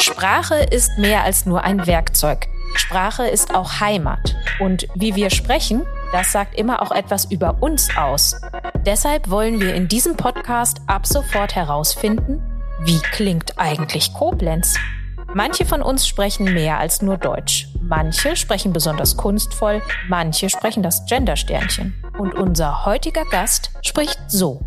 Sprache ist mehr als nur ein Werkzeug. Sprache ist auch Heimat. Und wie wir sprechen, das sagt immer auch etwas über uns aus. Deshalb wollen wir in diesem Podcast ab sofort herausfinden, wie klingt eigentlich Koblenz? Manche von uns sprechen mehr als nur Deutsch. Manche sprechen besonders kunstvoll, manche sprechen das Gendersternchen. Und unser heutiger Gast spricht so.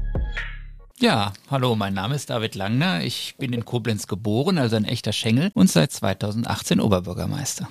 Ja, hallo, mein Name ist David Langner. Ich bin in Koblenz geboren, also ein echter Schengel und seit 2018 Oberbürgermeister.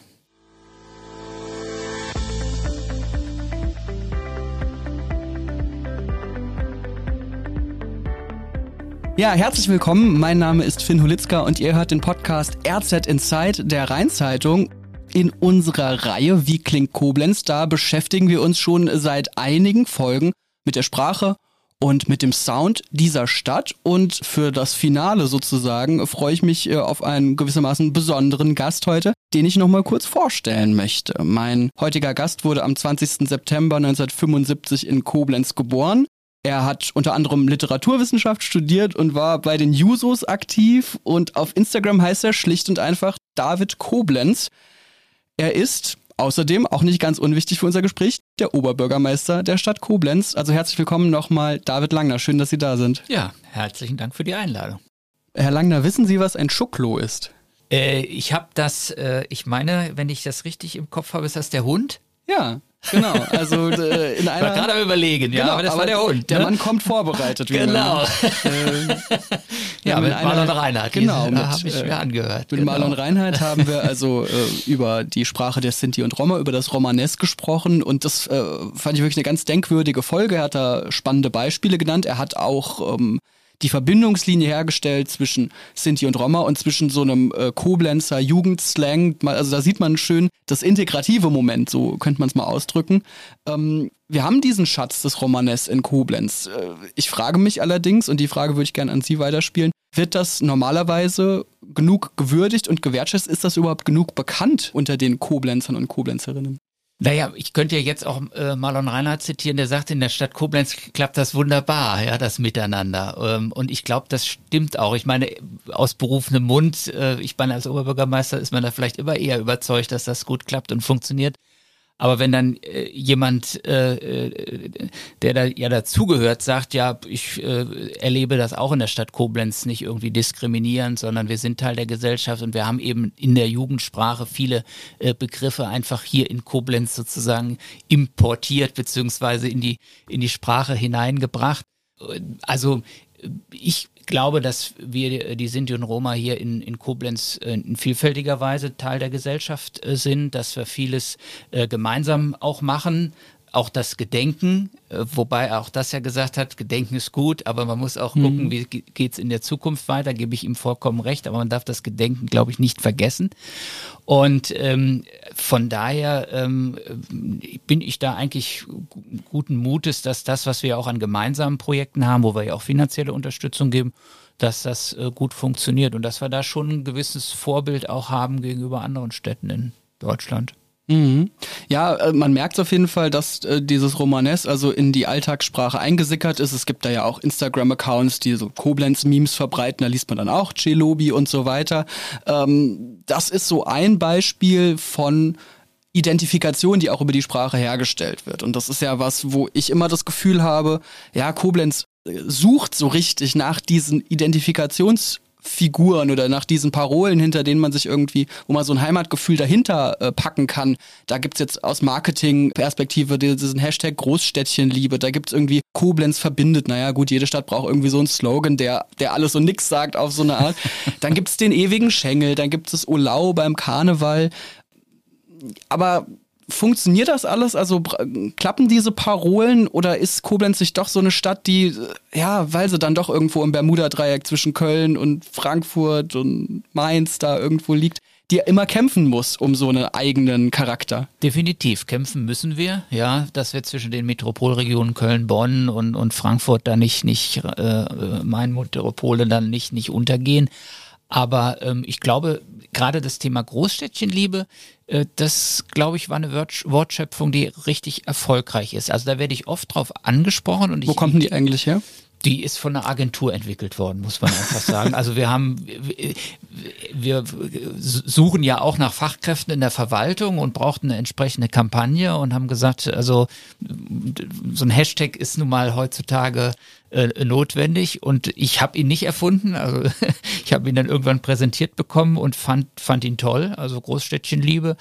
Ja, herzlich willkommen. Mein Name ist Finn Hulitzka und ihr hört den Podcast RZ Inside der Rheinzeitung. In unserer Reihe Wie klingt Koblenz? Da beschäftigen wir uns schon seit einigen Folgen mit der Sprache und mit dem Sound dieser Stadt. Und für das Finale sozusagen freue ich mich äh, auf einen gewissermaßen besonderen Gast heute, den ich nochmal kurz vorstellen möchte. Mein heutiger Gast wurde am 20. September 1975 in Koblenz geboren. Er hat unter anderem Literaturwissenschaft studiert und war bei den Jusos aktiv und auf Instagram heißt er schlicht und einfach David Koblenz. Er ist außerdem, auch nicht ganz unwichtig für unser Gespräch, der Oberbürgermeister der Stadt Koblenz. Also herzlich willkommen nochmal, David Langner. Schön, dass Sie da sind. Ja, herzlichen Dank für die Einladung. Herr Langner, wissen Sie, was ein Schucklo ist? Äh, ich habe das, äh, ich meine, wenn ich das richtig im Kopf habe, ist das der Hund? Ja, Genau, also äh, in einer. Ich war gerade am Überlegen, ja, genau, aber das war der Hund. Der ne? Mann kommt vorbereitet. wie Genau. Man, äh, ja, mit einer- Marlon Reinhardt. Genau, mit, habe ich mir angehört. Mit genau. Marlon Reinhardt haben wir also äh, über die Sprache der Sinti und Roma, über das Romanes gesprochen und das äh, fand ich wirklich eine ganz denkwürdige Folge. Er hat da spannende Beispiele genannt. Er hat auch ähm, die Verbindungslinie hergestellt zwischen Sinti und Roma und zwischen so einem äh, Koblenzer Jugendslang. Also da sieht man schön das integrative Moment, so könnte man es mal ausdrücken. Ähm, wir haben diesen Schatz des Romanes in Koblenz. Äh, ich frage mich allerdings, und die Frage würde ich gerne an Sie weiterspielen, wird das normalerweise genug gewürdigt und gewertschätzt? Ist das überhaupt genug bekannt unter den Koblenzern und Koblenzerinnen? Naja, ich könnte ja jetzt auch äh, Marlon Reinhardt zitieren, der sagt, in der Stadt Koblenz klappt das wunderbar, ja, das Miteinander. Ähm, und ich glaube, das stimmt auch. Ich meine, aus berufenem Mund, äh, ich meine, als Oberbürgermeister ist man da vielleicht immer eher überzeugt, dass das gut klappt und funktioniert. Aber wenn dann äh, jemand, äh, äh, der da ja dazugehört, sagt, ja, ich äh, erlebe das auch in der Stadt Koblenz nicht irgendwie diskriminierend, sondern wir sind Teil der Gesellschaft und wir haben eben in der Jugendsprache viele äh, Begriffe einfach hier in Koblenz sozusagen importiert beziehungsweise in die in die Sprache hineingebracht. Also ich glaube, dass wir, die Sinti und Roma hier in, in Koblenz äh, in vielfältiger Weise Teil der Gesellschaft äh, sind, dass wir vieles äh, gemeinsam auch machen. Auch das Gedenken, äh, wobei er auch das ja gesagt hat, Gedenken ist gut, aber man muss auch gucken, wie ge- geht's in der Zukunft weiter, gebe ich ihm vollkommen recht, aber man darf das Gedenken, glaube ich, nicht vergessen. Und ähm, von daher ähm, bin ich da eigentlich gu- guten Mutes, dass das, was wir auch an gemeinsamen Projekten haben, wo wir ja auch finanzielle Unterstützung geben, dass das äh, gut funktioniert und dass wir da schon ein gewisses Vorbild auch haben gegenüber anderen Städten in Deutschland. Mhm. Ja, äh, man merkt auf jeden Fall, dass äh, dieses Romanes also in die Alltagssprache eingesickert ist. Es gibt da ja auch Instagram-Accounts, die so Koblenz-Memes verbreiten. Da liest man dann auch Celobi und so weiter. Ähm, das ist so ein Beispiel von Identifikation, die auch über die Sprache hergestellt wird. Und das ist ja was, wo ich immer das Gefühl habe, ja, Koblenz äh, sucht so richtig nach diesen Identifikationsfiguren oder nach diesen Parolen, hinter denen man sich irgendwie, wo man so ein Heimatgefühl dahinter äh, packen kann. Da gibt's jetzt aus Marketing-Perspektive diesen Hashtag Großstädtchenliebe. Da gibt's irgendwie Koblenz verbindet. Naja, gut, jede Stadt braucht irgendwie so einen Slogan, der, der alles und nix sagt auf so eine Art. Dann gibt's den ewigen Schengel, dann gibt es Olau beim Karneval aber funktioniert das alles? Also klappen diese Parolen oder ist Koblenz nicht doch so eine Stadt, die, ja, weil sie dann doch irgendwo im Bermuda-Dreieck zwischen Köln und Frankfurt und Mainz da irgendwo liegt, die immer kämpfen muss um so einen eigenen Charakter? Definitiv kämpfen müssen wir, ja, dass wir zwischen den Metropolregionen Köln, Bonn und, und Frankfurt da nicht, nicht äh, mein Metropole dann nicht, nicht untergehen. Aber ähm, ich glaube, gerade das Thema Großstädtchenliebe, das, glaube ich, war eine Wort Wortschöpfung, die richtig erfolgreich ist. Also da werde ich oft drauf angesprochen und ich, Wo kommt denn die eigentlich her? Die ist von einer Agentur entwickelt worden, muss man einfach sagen. Also wir haben, wir suchen ja auch nach Fachkräften in der Verwaltung und brauchten eine entsprechende Kampagne und haben gesagt, also so ein Hashtag ist nun mal heutzutage äh, notwendig und ich habe ihn nicht erfunden. Also ich habe ihn dann irgendwann präsentiert bekommen und fand, fand ihn toll, also Großstädtchenliebe.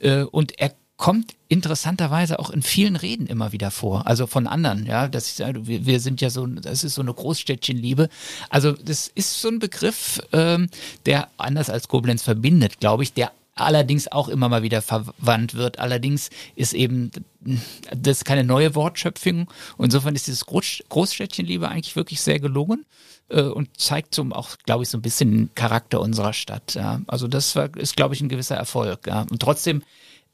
Äh, und er kommt interessanterweise auch in vielen Reden immer wieder vor, also von anderen, ja, das ist, wir, wir sind ja so, das ist so eine Großstädtchenliebe. Also das ist so ein Begriff, ähm, der anders als Koblenz verbindet, glaube ich, der allerdings auch immer mal wieder verwandt wird. Allerdings ist eben das ist keine neue Wortschöpfung. Insofern ist dieses Groß Großstädtchenliebe eigentlich wirklich sehr gelungen äh, und zeigt so auch, glaube ich, so ein bisschen den Charakter unserer Stadt. Ja. Also das war, ist, glaube ich, ein gewisser Erfolg. Ja. Und trotzdem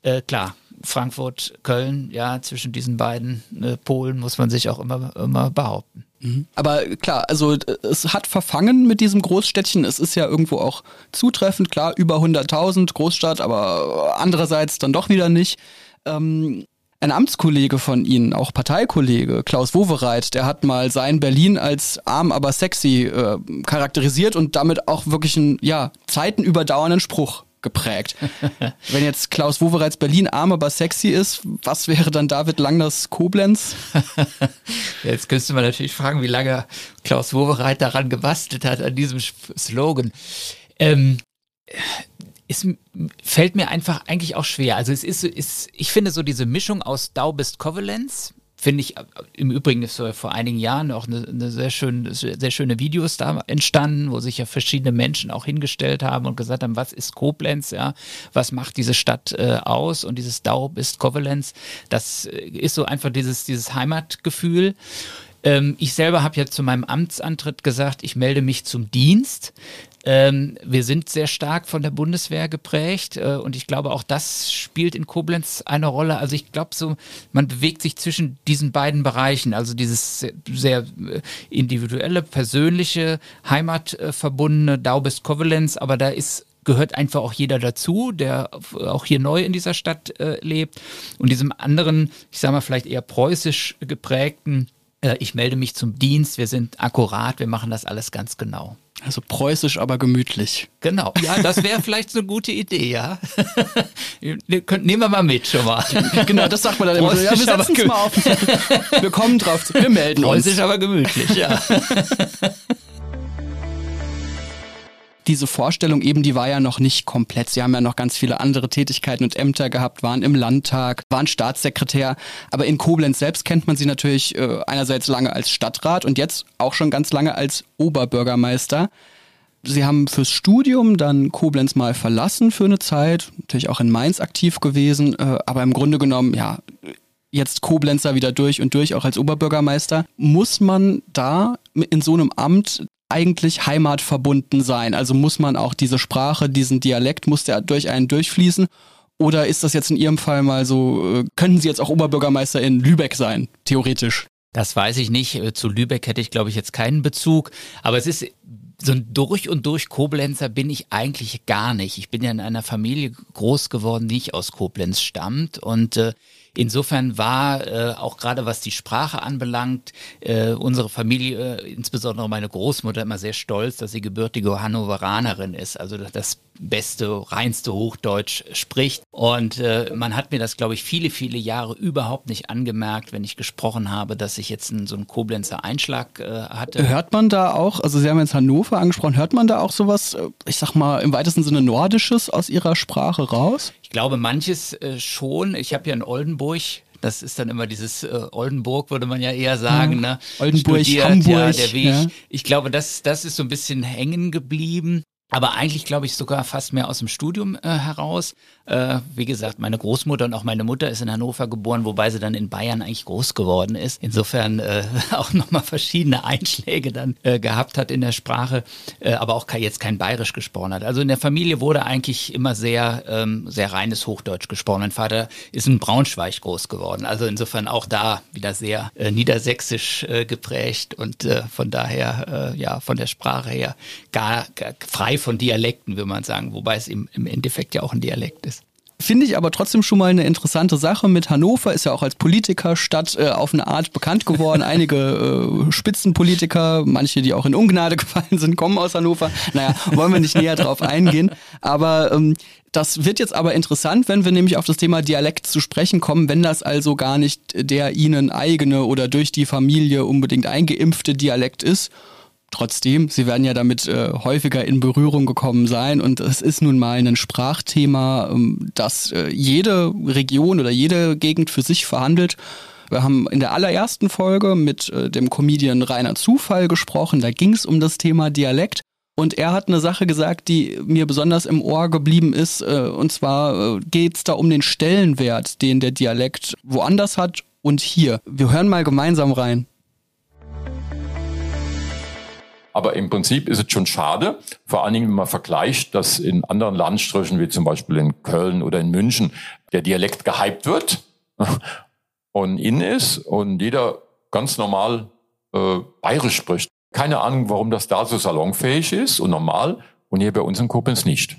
äh, klar, Frankfurt, Köln, ja, zwischen diesen beiden äh, Polen muss man sich auch immer, immer behaupten. Mhm. Aber klar, also es hat verfangen mit diesem Großstädtchen. Es ist ja irgendwo auch zutreffend, klar, über 100.000 Großstadt, aber andererseits dann doch wieder nicht. Ähm, ein Amtskollege von Ihnen, auch Parteikollege, Klaus Wowereit, der hat mal sein Berlin als arm, aber sexy äh, charakterisiert und damit auch wirklich einen, ja, zeitenüberdauernden Spruch geprägt. Wenn jetzt Klaus Wowereits Berlin arm, aber sexy ist, was wäre dann David Langners Koblenz? jetzt müsste man natürlich fragen, wie lange Klaus Wowereit daran gebastelt hat, an diesem Slogan. Ähm, es fällt mir einfach eigentlich auch schwer. Also es ist, ist ich finde so diese Mischung aus Dau bist Kovalenz finde ich im Übrigen ist vor einigen Jahren auch eine, eine, sehr schöne, sehr schöne Videos da entstanden, wo sich ja verschiedene Menschen auch hingestellt haben und gesagt haben, was ist Koblenz, ja, was macht diese Stadt äh, aus? Und dieses Daub ist Kovalenz, das äh, ist so einfach dieses, dieses Heimatgefühl. Ähm, ich selber habe ja zu meinem Amtsantritt gesagt, ich melde mich zum Dienst. Ähm, wir sind sehr stark von der Bundeswehr geprägt äh, und ich glaube, auch das spielt in Koblenz eine Rolle. Also ich glaube so, man bewegt sich zwischen diesen beiden Bereichen, also dieses sehr, äh, individuelle, persönliche, heimatverbundene Daubest Kovalenz, aber da ist gehört einfach auch jeder dazu, der auch hier neu in dieser Stadt äh, lebt. Und diesem anderen, ich sage mal vielleicht eher preußisch geprägten, äh, ich melde mich zum Dienst, wir sind akkurat, wir machen das alles ganz genau. Also preußisch, aber gemütlich. Genau. Ja, das wäre vielleicht so eine gute Idee, ja. Nehmen wir mal mit schon mal. Genau, das sagt man dann immer so. Ja, wir setzen es mal auf. Wir kommen drauf. Wir melden preußisch, uns. Preußisch, aber gemütlich, ja. diese Vorstellung eben, die war ja noch nicht komplett. Sie haben ja noch ganz viele andere Tätigkeiten und Ämter gehabt, waren im Landtag, waren Staatssekretär. Aber in Koblenz selbst kennt man sie natürlich äh, einerseits lange als Stadtrat und jetzt auch schon ganz lange als Oberbürgermeister. Sie haben fürs Studium dann Koblenz mal verlassen für eine Zeit, natürlich auch in Mainz aktiv gewesen, äh, aber im Grunde genommen, ja, jetzt Koblenzer wieder durch und durch, auch als Oberbürgermeister. Muss man da in so einem Amt eigentlich heimatverbunden sein? Also muss man auch diese Sprache, diesen Dialekt, muss der durch einen durchfließen? Oder ist das jetzt in Ihrem Fall mal so, äh, können Sie jetzt auch Oberbürgermeister in Lübeck sein, theoretisch? Das weiß ich nicht. Äh, zu Lübeck hätte ich, glaube ich, jetzt keinen Bezug. Aber es ist so ein durch und durch Koblenzer bin ich eigentlich gar nicht. Ich bin ja in einer Familie groß geworden, die nicht aus Koblenz stammt. Und äh, Insofern war äh, auch gerade was die Sprache anbelangt, äh, unsere Familie, äh, insbesondere meine Großmutter, immer sehr stolz, dass sie gebürtige Hannoveranerin ist, also das beste, reinste Hochdeutsch spricht. Und äh, man hat mir das, glaube ich, viele, viele Jahre überhaupt nicht angemerkt, wenn ich gesprochen habe, dass ich jetzt einen, so einen Koblenzer Einschlag äh, hatte. Hört man da auch, also Sie haben jetzt Hannover angesprochen, hört man da auch sowas, äh, ich sag mal, im weitesten Sinne Nordisches aus Ihrer Sprache raus? Ich glaube, manches äh, schon. Ich habe ja in Oldenburg das ist dann immer dieses äh, Oldenburg, würde man ja eher sagen. Ne? Oldenburg, Studiert, Hamburg. Ja, der Weg. Ja. Ich glaube, das, das ist so ein bisschen hängen geblieben. Aber eigentlich glaube ich sogar fast mehr aus dem Studium äh, heraus. Äh, wie gesagt, meine Großmutter und auch meine Mutter ist in Hannover geboren, wobei sie dann in Bayern eigentlich groß geworden ist. Insofern äh, auch nochmal verschiedene Einschläge dann äh, gehabt hat in der Sprache, äh, aber auch jetzt kein Bayerisch gesprochen hat. Also in der Familie wurde eigentlich immer sehr, ähm, sehr reines Hochdeutsch gesprochen. Mein Vater ist in Braunschweig groß geworden. Also insofern auch da wieder sehr äh, niedersächsisch äh, geprägt und äh, von daher, äh, ja, von der Sprache her gar, gar frei von Dialekten, würde man sagen, wobei es im, im Endeffekt ja auch ein Dialekt ist. Finde ich aber trotzdem schon mal eine interessante Sache. Mit Hannover ist ja auch als Politikerstadt äh, auf eine Art bekannt geworden. Einige äh, Spitzenpolitiker, manche, die auch in Ungnade gefallen sind, kommen aus Hannover. Naja, wollen wir nicht näher drauf eingehen. Aber ähm, das wird jetzt aber interessant, wenn wir nämlich auf das Thema Dialekt zu sprechen kommen, wenn das also gar nicht der ihnen eigene oder durch die Familie unbedingt eingeimpfte Dialekt ist Trotzdem, sie werden ja damit äh, häufiger in Berührung gekommen sein und es ist nun mal ein Sprachthema, ähm, das äh, jede Region oder jede Gegend für sich verhandelt. Wir haben in der allerersten Folge mit äh, dem Comedian Rainer Zufall gesprochen, da ging es um das Thema Dialekt. Und er hat eine Sache gesagt, die mir besonders im Ohr geblieben ist. Äh, und zwar äh, geht es da um den Stellenwert, den der Dialekt woanders hat und hier. Wir hören mal gemeinsam rein. Aber im Prinzip ist es schon schade, vor allen Dingen, wenn man vergleicht, dass in anderen Landstrichen, wie zum Beispiel in Köln oder in München, der Dialekt gehypt wird und in ist und jeder ganz normal äh, bayerisch spricht. Keine Ahnung, warum das da so salonfähig ist und normal und hier bei uns in Koblenz nicht.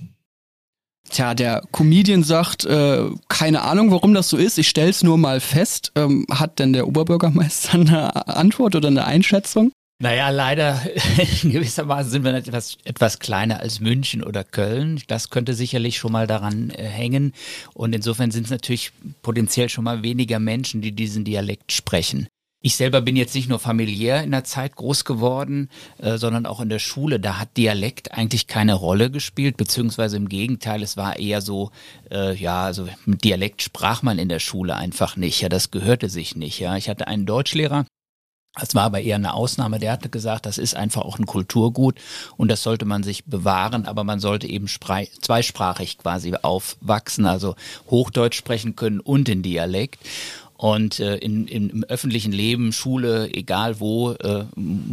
Tja, der Comedian sagt, äh, keine Ahnung, warum das so ist. Ich stell's nur mal fest. Ähm, hat denn der Oberbürgermeister eine Antwort oder eine Einschätzung? Naja, leider in gewisser Weise sind wir etwas, etwas kleiner als München oder Köln. Das könnte sicherlich schon mal daran äh, hängen. Und insofern sind es natürlich potenziell schon mal weniger Menschen, die diesen Dialekt sprechen. Ich selber bin jetzt nicht nur familiär in der Zeit groß geworden, äh, sondern auch in der Schule. Da hat Dialekt eigentlich keine Rolle gespielt, beziehungsweise im Gegenteil, es war eher so, äh, ja, also mit Dialekt sprach man in der Schule einfach nicht. Ja, das gehörte sich nicht. Ja, ich hatte einen Deutschlehrer, das war aber eher eine Ausnahme. Der hatte gesagt, das ist einfach auch ein Kulturgut und das sollte man sich bewahren, aber man sollte eben zweisprachig quasi aufwachsen, also Hochdeutsch sprechen können und in Dialekt. Und äh, in, in, im öffentlichen Leben, Schule, egal wo, äh,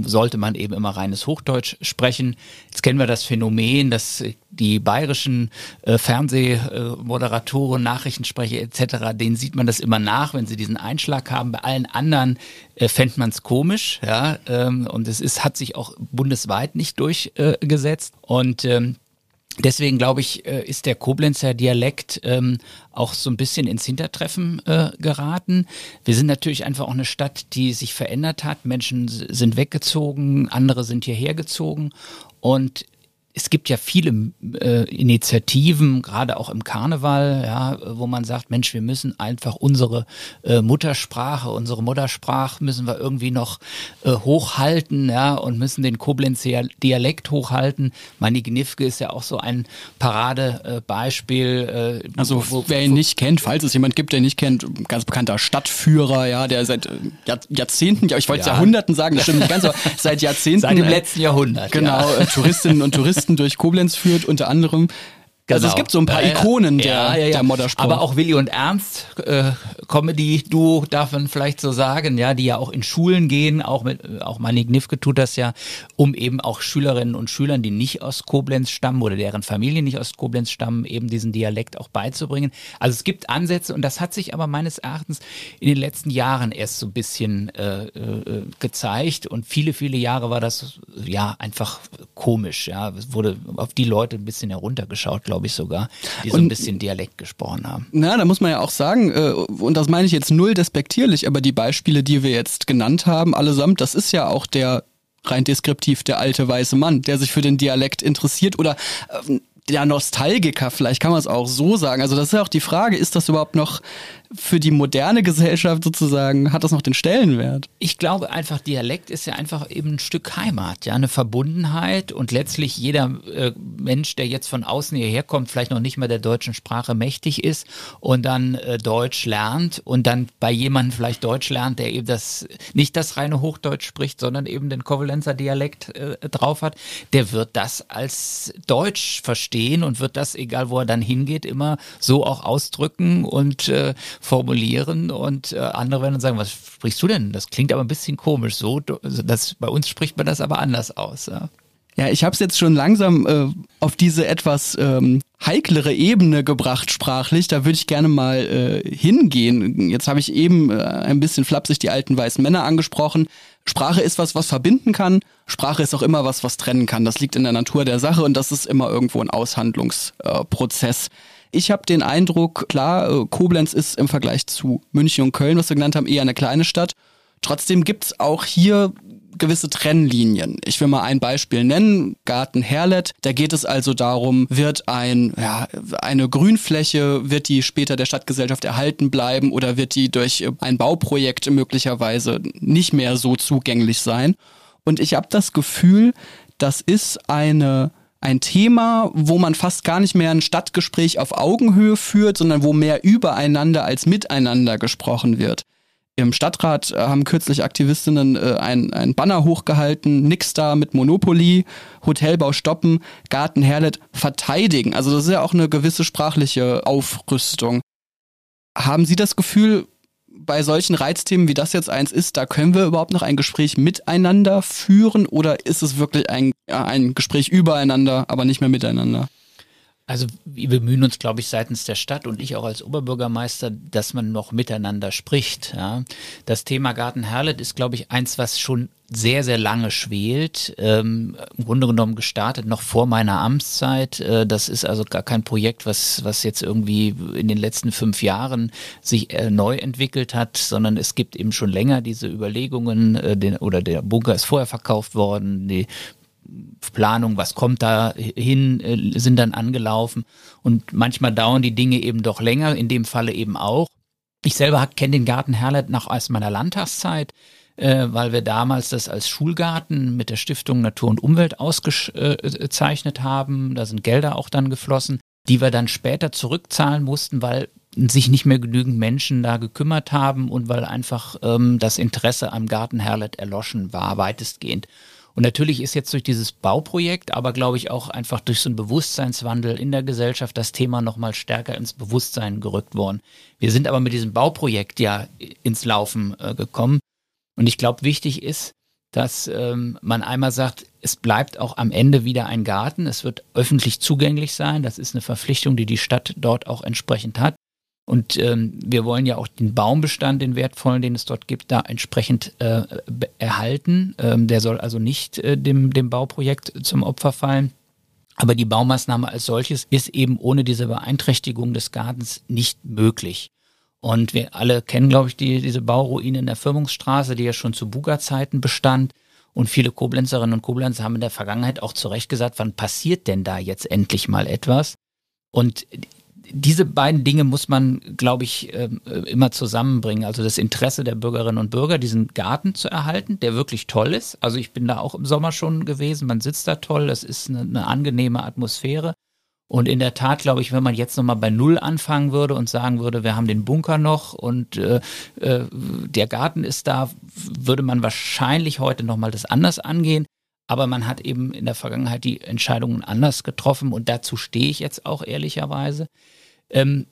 sollte man eben immer reines Hochdeutsch sprechen. Jetzt kennen wir das Phänomen, dass die bayerischen äh, Fernsehmoderatoren, Nachrichtensprecher etc., denen sieht man das immer nach, wenn sie diesen Einschlag haben. Bei allen anderen äh, fände man es komisch, ja. Ähm, und es ist, hat sich auch bundesweit nicht durchgesetzt. und ähm, Deswegen glaube ich, äh, ist der Koblenzer Dialekt ähm, auch so ein bisschen ins Hintertreffen äh, geraten. Wir sind natürlich einfach auch eine Stadt, die sich verändert hat. Menschen sind weggezogen, andere sind hierher gezogen. Und es gibt ja viele äh, Initiativen, gerade auch im Karneval, ja, wo man sagt, Mensch, wir müssen einfach unsere äh, Muttersprache, unsere Muttersprache müssen wir irgendwie noch äh, hochhalten, ja, und müssen den Koblenzer Dialekt hochhalten. Manni Gnifke ist ja auch so ein Paradebeispiel. Äh, also wo, wer ihn nicht kennt, falls es jemand gibt, der ihn nicht kennt, ganz bekannter Stadtführer, ja, der seit äh, Jahr, Jahrzehnten, ja, ich wollte ja. Jahrhunderten sagen, das stimmt nicht ganz, aber seit Jahrzehnten. Seit dem äh, letzten Jahrhundert. Genau, ja. Touristinnen und Touristen Touristen durch Koblenz führt, unter anderem. Genau. Also es genau. gibt so ein paar Ikonen der, ja, ja, ja. der Moddersport. Aber auch Willi und Ernst, äh, Comedy-Duo, darf man vielleicht so sagen, ja, die ja auch in Schulen gehen, auch mit, auch Manny Gnifke tut das ja, um eben auch Schülerinnen und Schülern, die nicht aus Koblenz stammen oder deren Familien nicht aus Koblenz stammen, eben diesen Dialekt auch beizubringen. Also es gibt Ansätze und das hat sich aber meines Erachtens in den letzten Jahren erst so ein bisschen äh, äh, gezeigt und viele, viele Jahre war das ja einfach komisch, ja, es wurde auf die Leute ein bisschen heruntergeschaut, glaube ich glaube ich sogar, die so und, ein bisschen Dialekt gesprochen haben. Na, da muss man ja auch sagen, äh, und das meine ich jetzt null despektierlich, aber die Beispiele, die wir jetzt genannt haben, allesamt, das ist ja auch der rein deskriptiv der alte weiße Mann, der sich für den Dialekt interessiert oder äh, der Nostalgiker, vielleicht kann man es auch so sagen. Also das ist ja auch die Frage, ist das überhaupt noch für die moderne Gesellschaft sozusagen, hat das noch den Stellenwert? Ich glaube einfach, Dialekt ist ja einfach eben ein Stück Heimat, ja, eine Verbundenheit und letztlich jeder äh, Mensch, der jetzt von außen hierher kommt, vielleicht noch nicht mal der deutschen Sprache mächtig ist und dann äh, Deutsch lernt und dann bei jemandem vielleicht Deutsch lernt, der eben das, nicht das reine Hochdeutsch spricht, sondern eben den Kovalenzer Dialekt äh, drauf hat, der wird das als Deutsch verstehen und wird das, egal wo er dann hingeht, immer so auch ausdrücken und äh, formulieren und äh, andere werden dann sagen, was sprichst du denn? Das klingt aber ein bisschen komisch so. Das, bei uns spricht man das aber anders aus. Ja. Ja, ich habe es jetzt schon langsam äh, auf diese etwas ähm, heiklere Ebene gebracht sprachlich. Da würde ich gerne mal äh, hingehen. Jetzt habe ich eben äh, ein bisschen flapsig die alten weißen Männer angesprochen. Sprache ist was, was verbinden kann. Sprache ist auch immer was, was trennen kann. Das liegt in der Natur der Sache und das ist immer irgendwo ein Aushandlungsprozess. Ich habe den Eindruck, klar, äh, Koblenz ist im Vergleich zu München und Köln, was wir genannt haben, eher eine kleine Stadt. Trotzdem gibt's auch hier gewisse Trennlinien. Ich will mal ein Beispiel nennen, Garten Herlet. Da geht es also darum, wird ein, ja, eine Grünfläche, wird die später der Stadtgesellschaft erhalten bleiben oder wird die durch ein Bauprojekt möglicherweise nicht mehr so zugänglich sein? Und ich habe das Gefühl, das ist eine ein Thema, wo man fast gar nicht mehr ein Stadtgespräch auf Augenhöhe führt, sondern wo mehr übereinander als miteinander gesprochen wird. Im Stadtrat äh, haben kürzlich Aktivistinnen äh, ein, ein Banner hochgehalten, nix da mit Monopoly, Hotelbau stoppen, Garten Herlet verteidigen. Also das ist ja auch eine gewisse sprachliche Aufrüstung. Haben Sie das Gefühl, bei solchen Reizthemen wie das jetzt eins ist, da können wir überhaupt noch ein Gespräch miteinander führen oder ist es wirklich ein, ein Gespräch übereinander, aber nicht mehr miteinander? Also wir bemühen uns, glaube ich, seitens der Stadt und ich auch als Oberbürgermeister, dass man noch miteinander spricht. Ja. Das Thema Garten Herlet ist, glaube ich, eins, was schon sehr, sehr lange schwelt. Ähm, Im Grunde genommen gestartet noch vor meiner Amtszeit. Äh, das ist also gar kein Projekt, was, was jetzt irgendwie in den letzten fünf Jahren sich äh, neu entwickelt hat, sondern es gibt eben schon länger diese Überlegungen, äh, den, oder der Bunker ist vorher verkauft worden, die Planung, was kommt da hin, äh, sind dann angelaufen. Und manchmal dauern die Dinge eben doch länger, in dem Falle eben auch. Ich selber kenne den Garten Herlet noch aus meiner Landtagszeit, äh, weil wir damals das als Schulgarten mit der Stiftung Natur und Umwelt ausgezeichnet haben. Da sind Gelder auch dann geflossen, die wir dann später zurückzahlen mussten, weil sich nicht mehr genügend Menschen da gekümmert haben und weil einfach ähm, das Interesse am Garten Herlet erloschen war, weitestgehend. Und natürlich ist jetzt durch dieses Bauprojekt, aber glaube ich auch einfach durch so einen Bewusstseinswandel in der Gesellschaft das Thema nochmal stärker ins Bewusstsein gerückt worden. Wir sind aber mit diesem Bauprojekt ja ins Laufen äh, gekommen. Und ich glaube, wichtig ist, dass ähm, man einmal sagt, es bleibt auch am Ende wieder ein Garten. Es wird öffentlich zugänglich sein. Das ist eine Verpflichtung, die die Stadt dort auch entsprechend hat. Und ähm, wir wollen ja auch den Baumbestand, den wertvollen, den es dort gibt, da entsprechend äh, erhalten. Ähm, der soll also nicht äh, dem, dem Bauprojekt zum Opfer fallen. Aber die Baumaßnahme als solches ist eben ohne diese Beeinträchtigung des Gartens nicht möglich. Und wir alle kennen, glaube ich, die, diese Bauruine in der Firmungsstraße, die ja schon zu Buga-Zeiten bestand. Und viele Koblenzerinnen und Koblenzer haben in der Vergangenheit auch zu Recht gesagt, wann passiert denn da jetzt endlich mal etwas? Und diese beiden Dinge muss man, glaube ich, ähm, immer zusammenbringen. Also das Interesse der Bürgerinnen und Bürger, diesen Garten zu erhalten, der wirklich toll ist. Also ich bin da auch im Sommer schon gewesen, man sitzt da toll, das ist eine, eine angenehme Atmosphäre. Und in der Tat, glaube ich, wenn man jetzt nochmal bei Null anfangen würde und sagen würde, wir haben den Bunker noch und äh, äh, der Garten ist da, würde man wahrscheinlich heute nochmal das anders angehen. Aber man hat eben in der Vergangenheit die Entscheidungen anders getroffen und dazu stehe ich jetzt auch ehrlicherweise. Ähm,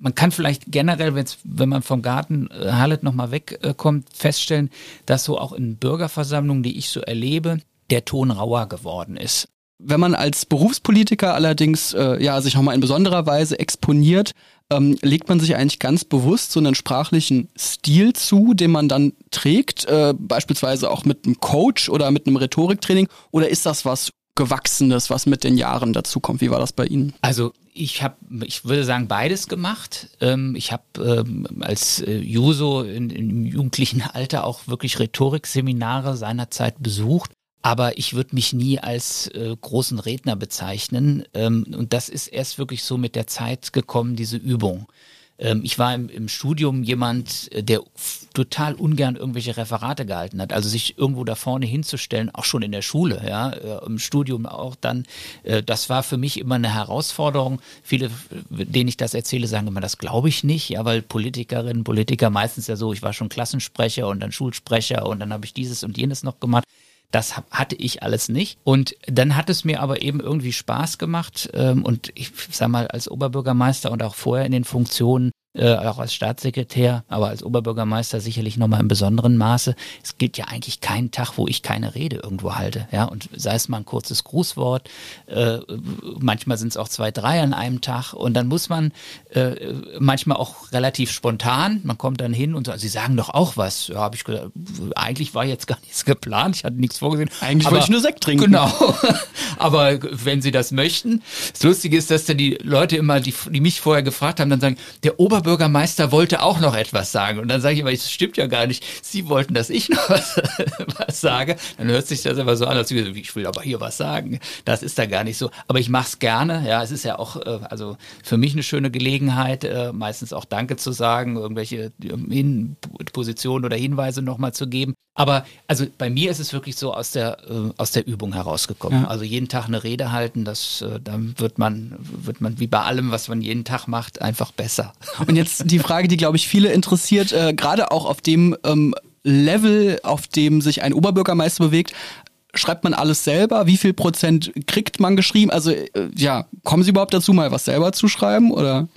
man kann vielleicht generell, wenn man vom Garten äh, Harlet nochmal wegkommt, feststellen, dass so auch in Bürgerversammlungen, die ich so erlebe, der Ton rauer geworden ist. Wenn man als Berufspolitiker allerdings äh, ja sich nochmal in besonderer Weise exponiert, ähm, legt man sich eigentlich ganz bewusst so einen sprachlichen Stil zu, den man dann trägt, äh, beispielsweise auch mit einem Coach oder mit einem Rhetoriktraining, oder ist das was Gewachsenes, was mit den Jahren dazukommt. Wie war das bei Ihnen? Also ich habe, ich würde sagen, beides gemacht. Ähm, ich habe ähm, als äh, Juso im jugendlichen Alter auch wirklich Rhetorikseminare seinerzeit besucht. Aber ich würde mich nie als äh, großen Redner bezeichnen. Ähm, und das ist erst wirklich so mit der Zeit gekommen, diese Übung. Ähm, ich war im, im Studium jemand, äh, der total ungern irgendwelche Referate gehalten hat. Also sich irgendwo da vorne hinzustellen, auch schon in der Schule, ja, äh, im Studium auch dann, äh, das war für mich immer eine Herausforderung. Viele, denen ich das erzähle, sagen immer, das glaube ich nicht, ja, weil Politikerinnen, Politiker meistens ja so, ich war schon Klassensprecher und dann Schulsprecher und dann habe ich dieses und jenes noch gemacht. Das hatte ich alles nicht. Und dann hat es mir aber eben irgendwie Spaß gemacht. Ähm, und ich sag mal, als Oberbürgermeister und auch vorher in den Funktionen äh, auch als Staatssekretär, aber als Oberbürgermeister sicherlich nochmal im besonderen Maße. Es gibt ja eigentlich keinen Tag, wo ich keine Rede irgendwo halte. Ja, und sei es mal ein kurzes Grußwort, äh, manchmal sind es auch zwei, drei an einem Tag und dann muss man äh, manchmal auch relativ spontan, man kommt dann hin und sagt, Sie sagen doch auch was. Ja, habe ich gesagt, eigentlich war jetzt gar nichts geplant, ich hatte nichts vorgesehen. Eigentlich wollte ich nur Sekt trinken. Genau. Aber wenn Sie das möchten. Das Lustige ist, dass dann die Leute immer, die, die mich vorher gefragt haben, dann sagen, der Oberbürgermeister wollte auch noch etwas sagen. Und dann sage ich immer, das stimmt ja gar nicht. Sie wollten, dass ich noch was, was sage. Dann hört sich das aber so an, als ich will aber hier was sagen. Das ist da gar nicht so. Aber ich mache es gerne. Ja, es ist ja auch, äh, also für mich eine schöne Gelegenheit, äh, meistens auch Danke zu sagen, irgendwelche Hin Positionen oder Hinweise nochmal zu geben. Aber also bei mir ist es wirklich so aus der, äh, aus der Übung herausgekommen. Ja. Also jeden Tag eine Rede halten, das, dann wird man, wird man wie bei allem, was man jeden Tag macht, einfach besser. Und jetzt die Frage, die glaube ich viele interessiert, äh, gerade auch auf dem ähm, Level, auf dem sich ein Oberbürgermeister bewegt, schreibt man alles selber? Wie viel Prozent kriegt man geschrieben? Also äh, ja, kommen Sie überhaupt dazu, mal was selber zu schreiben oder?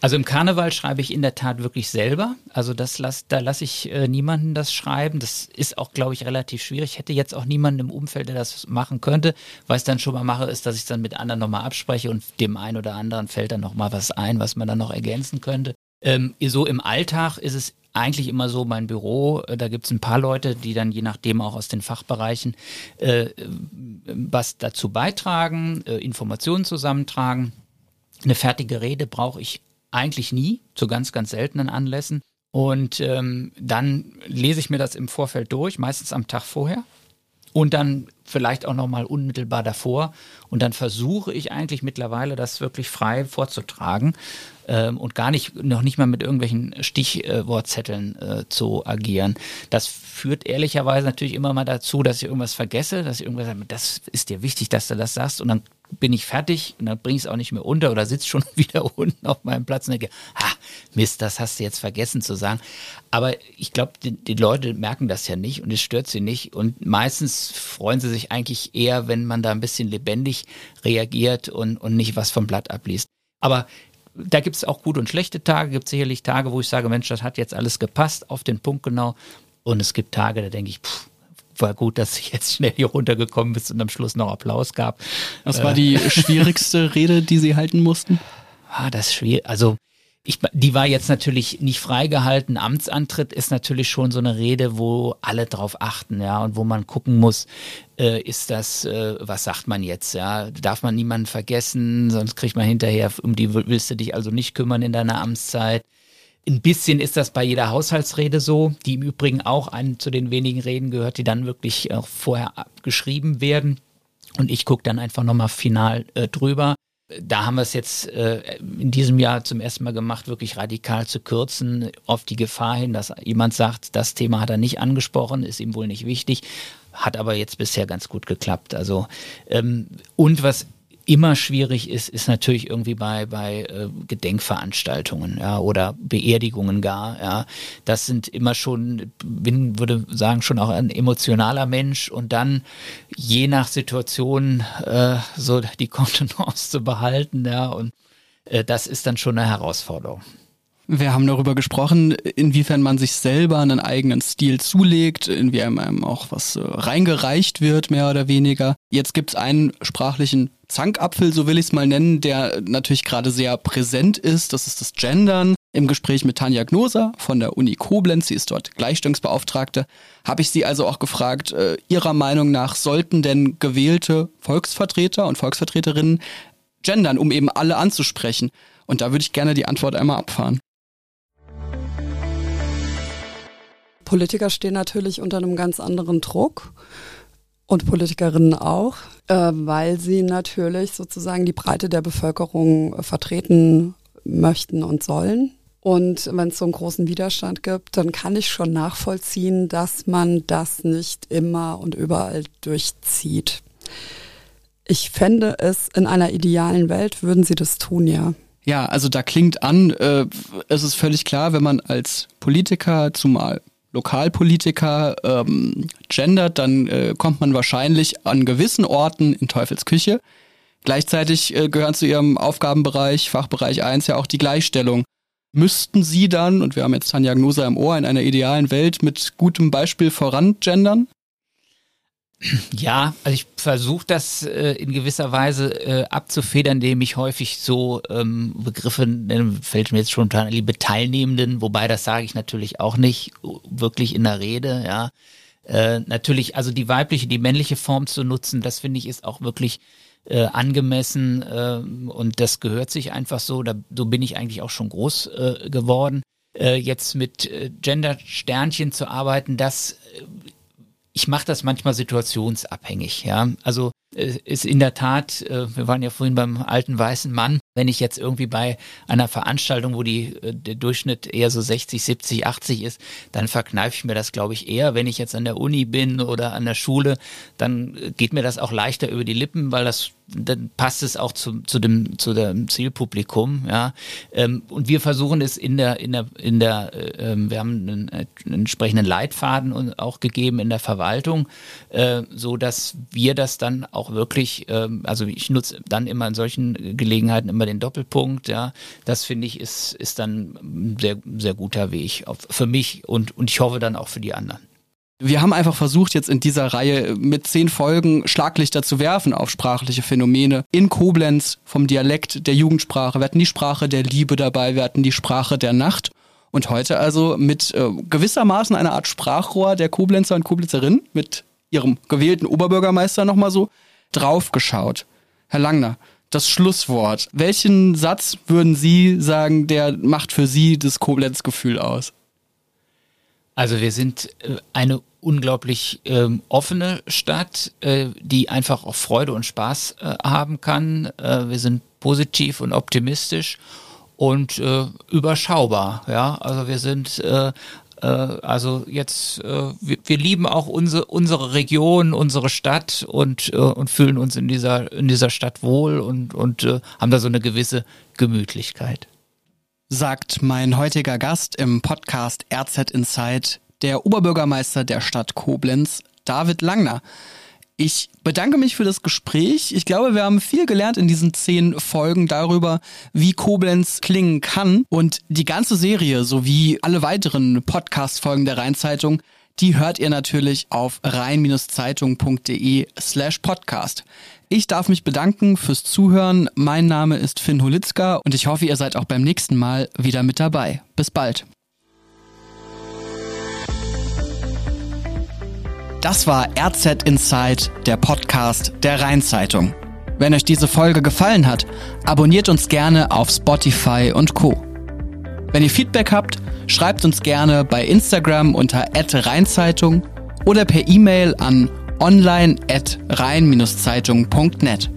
Also im Karneval schreibe ich in der Tat wirklich selber. Also das lass, da lasse ich äh, niemanden das schreiben. Das ist auch, glaube ich, relativ schwierig. Ich hätte jetzt auch niemanden im Umfeld, der das machen könnte. Was ich dann schon mal mache, ist, dass ich dann mit anderen nochmal abspreche und dem einen oder anderen fällt dann nochmal was ein, was man dann noch ergänzen könnte. Ähm, so im Alltag ist es eigentlich immer so, mein Büro, äh, da gibt es ein paar Leute, die dann je nachdem auch aus den Fachbereichen äh, was dazu beitragen, äh, Informationen zusammentragen. Eine fertige Rede brauche ich eigentlich nie, zu ganz, ganz seltenen Anlässen. Und ähm, dann lese ich mir das im Vorfeld durch, meistens am Tag vorher. Und dann vielleicht auch nochmal unmittelbar davor. Und dann versuche ich eigentlich mittlerweile, das wirklich frei vorzutragen ähm, und gar nicht, noch nicht mal mit irgendwelchen Stichwortzetteln äh, zu agieren. Das führt ehrlicherweise natürlich immer mal dazu, dass ich irgendwas vergesse, dass ich irgendwas sage, das ist dir wichtig, dass du das sagst. Und dann bin ich fertig und dann bringe ich es auch nicht mehr unter oder sitze schon wieder unten auf meinem Platz und denke, ha, Mist, das hast du jetzt vergessen zu sagen. Aber ich glaube, die, die, Leute merken das ja nicht und es stört sie nicht. Und meistens freuen sie sich eigentlich eher, wenn man da ein bisschen lebendig reagiert und, und nicht was vom Blatt abliest. Aber da gibt es auch gute und schlechte Tage, gibt sicherlich Tage, wo ich sage, Mensch, das hat jetzt alles gepasst, auf den Punkt genau. Und es gibt Tage, da denke ich, pff, war gut, dass ich jetzt schnell hier runtergekommen bist und am Schluss noch Applaus gab. Was war die äh. schwierigste Rede, die Sie halten mussten? Ah, das ist schwierig. Also ich, die war jetzt natürlich nicht freigehalten. Amtsantritt ist natürlich schon so eine Rede, wo alle drauf achten, ja, und wo man gucken muss, äh, ist das, äh, was sagt man jetzt, ja, darf man niemanden vergessen, sonst kriegt man hinterher, um die willst du dich also nicht kümmern in deiner Amtszeit. Ein bisschen ist das bei jeder Haushaltsrede so, die im Übrigen auch einen zu den wenigen Reden gehört, die dann wirklich auch vorher abgeschrieben werden. Und ich gucke dann einfach nochmal final äh, drüber da haben wir es jetzt äh, in diesem Jahr zum ersten Mal gemacht, wirklich radikal zu kürzen, auf die Gefahr hin, dass jemand sagt, das Thema hat er nicht angesprochen, ist ihm wohl nicht wichtig, hat aber jetzt bisher ganz gut geklappt. Also ähm, und was immer schwierig ist, ist natürlich irgendwie bei, bei äh, Gedenkveranstaltungen ja, oder Beerdigungen gar. Ja. Das sind immer schon, bin, würde sagen, schon auch ein emotionaler Mensch und dann je nach Situation äh, so die Kontenance zu behalten, ja, und äh, das ist dann schon eine Herausforderung. Wir haben darüber gesprochen, inwiefern man sich selber einen eigenen Stil zulegt, inwiefern einem auch was äh, reingereicht wird, mehr oder weniger. Jetzt gibt es einen sprachlichen Zankapfel, so will ich es mal nennen, der natürlich gerade sehr präsent ist. Das ist das Gendern. Im Gespräch mit Tanja Gnoser von der Uni Koblenz, sie ist dort Gleichstellungsbeauftragte, habe ich sie also auch gefragt, äh, ihrer Meinung nach sollten denn gewählte Volksvertreter und Volksvertreterinnen gendern, um eben alle anzusprechen? Und da würde ich gerne die Antwort einmal abfahren. Politiker stehen natürlich unter einem ganz anderen Druck und Politikerinnen auch, äh, weil sie natürlich sozusagen die Breite der Bevölkerung vertreten möchten und sollen. Und wenn es so einen großen Widerstand gibt, dann kann ich schon nachvollziehen, dass man das nicht immer und überall durchzieht. Ich fände es in einer idealen Welt, würden sie das tun, ja. Ja, also da klingt an, äh, es ist völlig klar, wenn man als Politiker, zumal Lokalpolitiker ähm, gendert, dann äh, kommt man wahrscheinlich an gewissen Orten in Teufels Küche. Gleichzeitig äh, gehören zu ihrem Aufgabenbereich, Fachbereich 1 ja auch die Gleichstellung. Müssten Sie dann, und wir haben jetzt Tanja Gnosa im Ohr, in einer idealen Welt mit gutem Beispiel voran gendern? Ja, also ich versuche das äh, in gewisser Weise äh, abzufedern, indem ich häufig so ähm, Begriffe nenne, fällt mir jetzt schon an, liebe Teilnehmenden, wobei das sage ich natürlich auch nicht wirklich in der Rede, ja. Äh, natürlich, also die weibliche, die männliche Form zu nutzen, das finde ich ist auch wirklich äh, angemessen äh, und das gehört sich einfach so. Da, so bin ich eigentlich auch schon groß äh, geworden. Äh, jetzt mit äh, Gender-Sternchen zu arbeiten, das äh, ich mache das manchmal situationsabhängig, ja. Also ist in der Tat, äh, wir waren ja vorhin beim alten weißen Mann, wenn ich jetzt irgendwie bei einer Veranstaltung, wo die, äh, der Durchschnitt eher so 60, 70, 80 ist, dann verkneife ich mir das, glaube ich, eher. Wenn ich jetzt an der Uni bin oder an der Schule, dann geht mir das auch leichter über die Lippen, weil das dann passt es auch zu, zu dem zu dem Zielpublikum, ja. Ähm, und wir versuchen es in der in der in der äh, ähm, wir haben einen, einen, entsprechenden Leitfaden auch gegeben in der Verwaltung, äh, so dass wir das dann auch wirklich, äh, also ich nutze dann immer in solchen Gelegenheiten immer den Doppelpunkt, ja. Das finde ich ist ist dann ein sehr sehr guter Weg für mich und und ich hoffe dann auch für die anderen. Wir haben einfach versucht, jetzt in dieser Reihe mit zehn Folgen Schlaglichter zu werfen auf sprachliche Phänomene. In Koblenz vom Dialekt der Jugendsprache. Wir hatten die Sprache der Liebe dabei, wir hatten die Sprache der Nacht. Und heute also mit äh, gewissermaßen einer Art Sprachrohr der Koblenzer und Koblenzerinnen, mit ihrem gewählten Oberbürgermeister nochmal so, draufgeschaut. Herr Langner, das Schlusswort. Welchen Satz würden Sie sagen, der macht für Sie das Koblenz-Gefühl aus? Also wir sind äh, eine unglaublich ähm, offene Stadt, äh, die einfach auch Freude und Spaß äh, haben kann. Äh, wir sind positiv und optimistisch und äh, überschaubar. Ja, also wir sind äh, äh, also jetzt, wir, lieben auch unsere, unsere Region, unsere Stadt und, und fühlen uns in dieser, in dieser Stadt wohl und, und haben da so eine gewisse Gemütlichkeit sagt mein heutiger Gast im Podcast RZ Insight, der Oberbürgermeister der Stadt Koblenz, David Langner. Ich bedanke mich für das Gespräch. Ich glaube, wir haben viel gelernt in diesen zehn Folgen darüber, wie Koblenz klingen kann. Und die ganze Serie sowie alle weiteren Podcast-Folgen der Rheinzeitung, die hört ihr natürlich auf rhein-zeitung.de slash podcast. Ich darf mich bedanken fürs Zuhören. Mein Name ist Finn Holitzka und ich hoffe, ihr seid auch beim nächsten Mal wieder mit dabei. Bis bald. Das war RZ Inside, der Podcast der Rheinzeitung. Wenn euch diese Folge gefallen hat, abonniert uns gerne auf Spotify und Co. Wenn ihr Feedback habt, schreibt uns gerne bei Instagram unter rheinzeitung oder per E-Mail an online at rhein-zeitung.net.